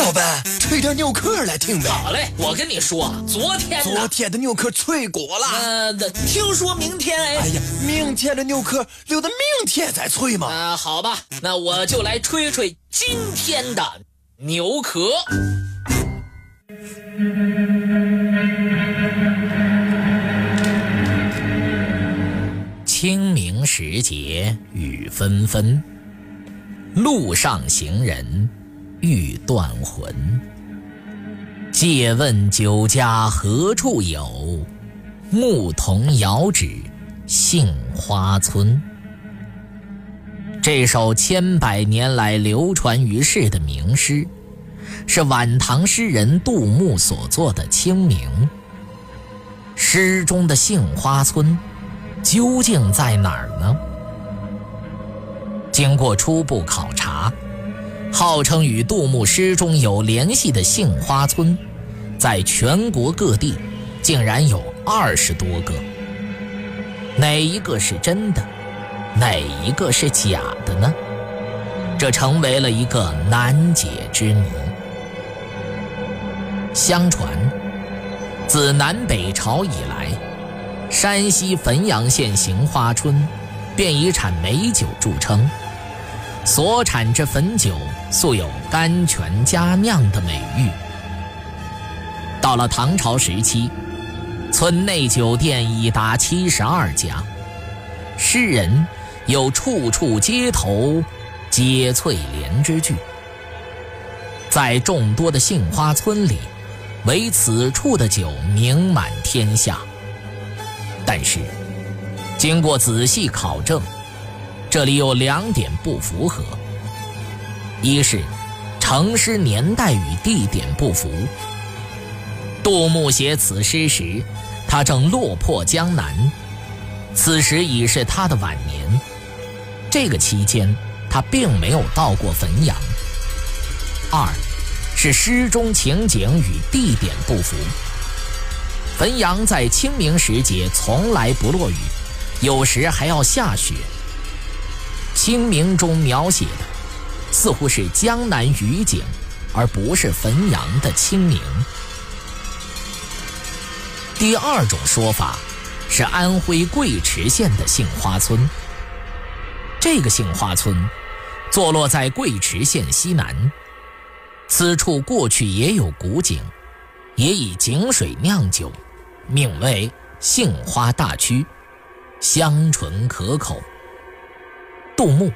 老板，吹点牛壳来听呗。好嘞，我跟你说，昨天昨天的牛壳脆骨了。呃，听说明天哎。哎呀，明天的牛壳留到明天再吹嘛。啊，好吧，那我就来吹吹今天的牛壳。清明时节雨纷纷，路上行人欲断魂。借问酒家何处有？牧童遥指杏花村。这首千百年来流传于世的名诗，是晚唐诗人杜牧所作的《清明》。诗中的杏花村。究竟在哪儿呢？经过初步考察，号称与杜牧诗中有联系的杏花村，在全国各地竟然有二十多个。哪一个是真的，哪一个是假的呢？这成为了一个难解之谜。相传，自南北朝以来。山西汾阳县杏花村，便以产美酒著称。所产之汾酒，素有“甘泉佳酿”的美誉。到了唐朝时期，村内酒店已达七十二家。诗人有“处处街头皆翠莲”之句。在众多的杏花村里，唯此处的酒名满天下。但是，经过仔细考证，这里有两点不符合：一是成诗年代与地点不符。杜牧写此诗时，他正落魄江南，此时已是他的晚年。这个期间，他并没有到过汾阳。二是诗中情景与地点不符。汾阳在清明时节从来不落雨，有时还要下雪。清明中描写的似乎是江南雨景，而不是汾阳的清明。第二种说法是安徽贵池县的杏花村。这个杏花村坐落在贵池县西南，此处过去也有古井，也以井水酿酒。名为杏花大曲，香醇可口。杜牧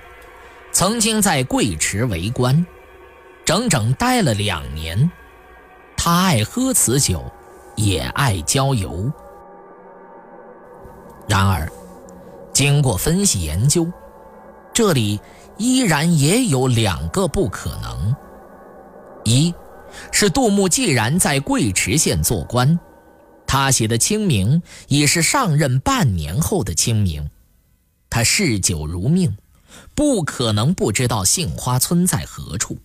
曾经在贵池为官，整整待了两年。他爱喝此酒，也爱郊游。然而，经过分析研究，这里依然也有两个不可能：一是杜牧既然在贵池县做官。他写的清明已是上任半年后的清明，他嗜酒如命，不可能不知道杏花村在何处，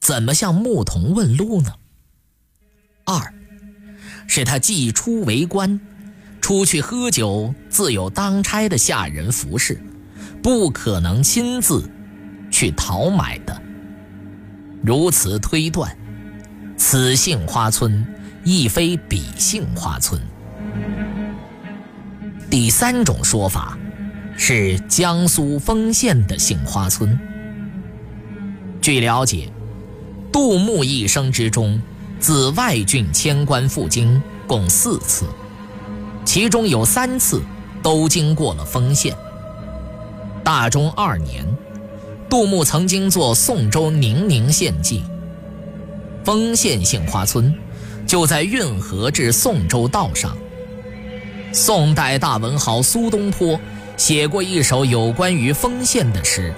怎么向牧童问路呢？二，是他既出为官，出去喝酒自有当差的下人服侍，不可能亲自去讨买的。如此推断，此杏花村。亦非彼杏花村。第三种说法是江苏丰县的杏花村。据了解，杜牧一生之中，自外郡迁官赴京共四次，其中有三次都经过了丰县。大中二年，杜牧曾经做宋州宁宁县记。丰县杏花村。就在运河至宋州道上。宋代大文豪苏东坡写过一首有关于丰县的诗，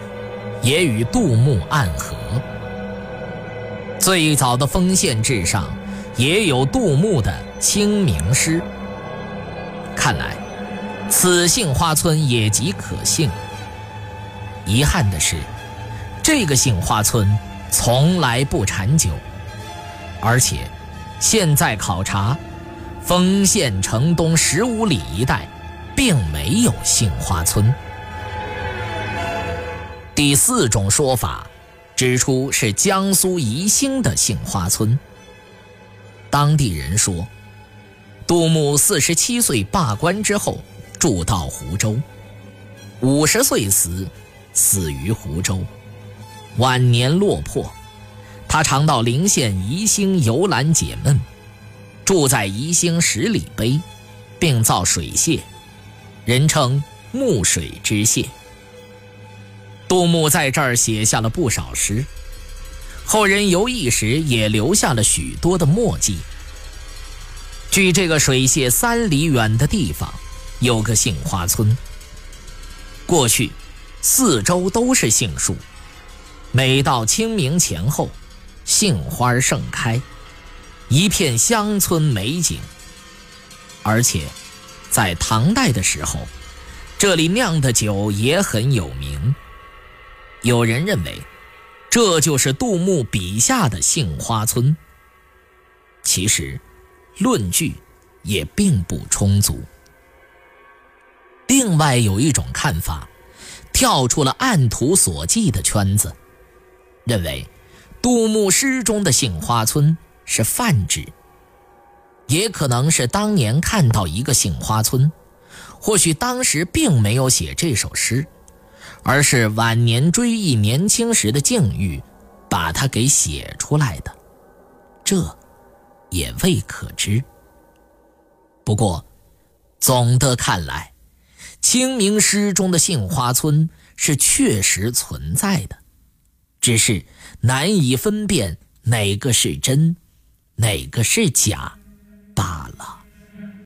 也与杜牧暗合。最早的丰县志上也有杜牧的清明诗。看来，此杏花村也极可信。遗憾的是，这个杏花村从来不产酒，而且。现在考察，丰县城东十五里一带，并没有杏花村。第四种说法，指出是江苏宜兴的杏花村。当地人说，杜牧四十七岁罢官之后，住到湖州，五十岁时死于湖州，晚年落魄。他常到临县宜兴游览解闷，住在宜兴十里碑，并造水榭，人称木水之榭。杜牧在这儿写下了不少诗，后人游艺时也留下了许多的墨迹。距这个水榭三里远的地方，有个杏花村。过去，四周都是杏树，每到清明前后。杏花盛开，一片乡村美景。而且，在唐代的时候，这里酿的酒也很有名。有人认为，这就是杜牧笔下的杏花村。其实，论据也并不充足。另外有一种看法，跳出了按图索骥的圈子，认为。杜牧诗中的杏花村是泛指，也可能是当年看到一个杏花村，或许当时并没有写这首诗，而是晚年追忆年轻时的境遇，把它给写出来的，这也未可知。不过，总的看来，清明诗中的杏花村是确实存在的。只是难以分辨哪个是真，哪个是假，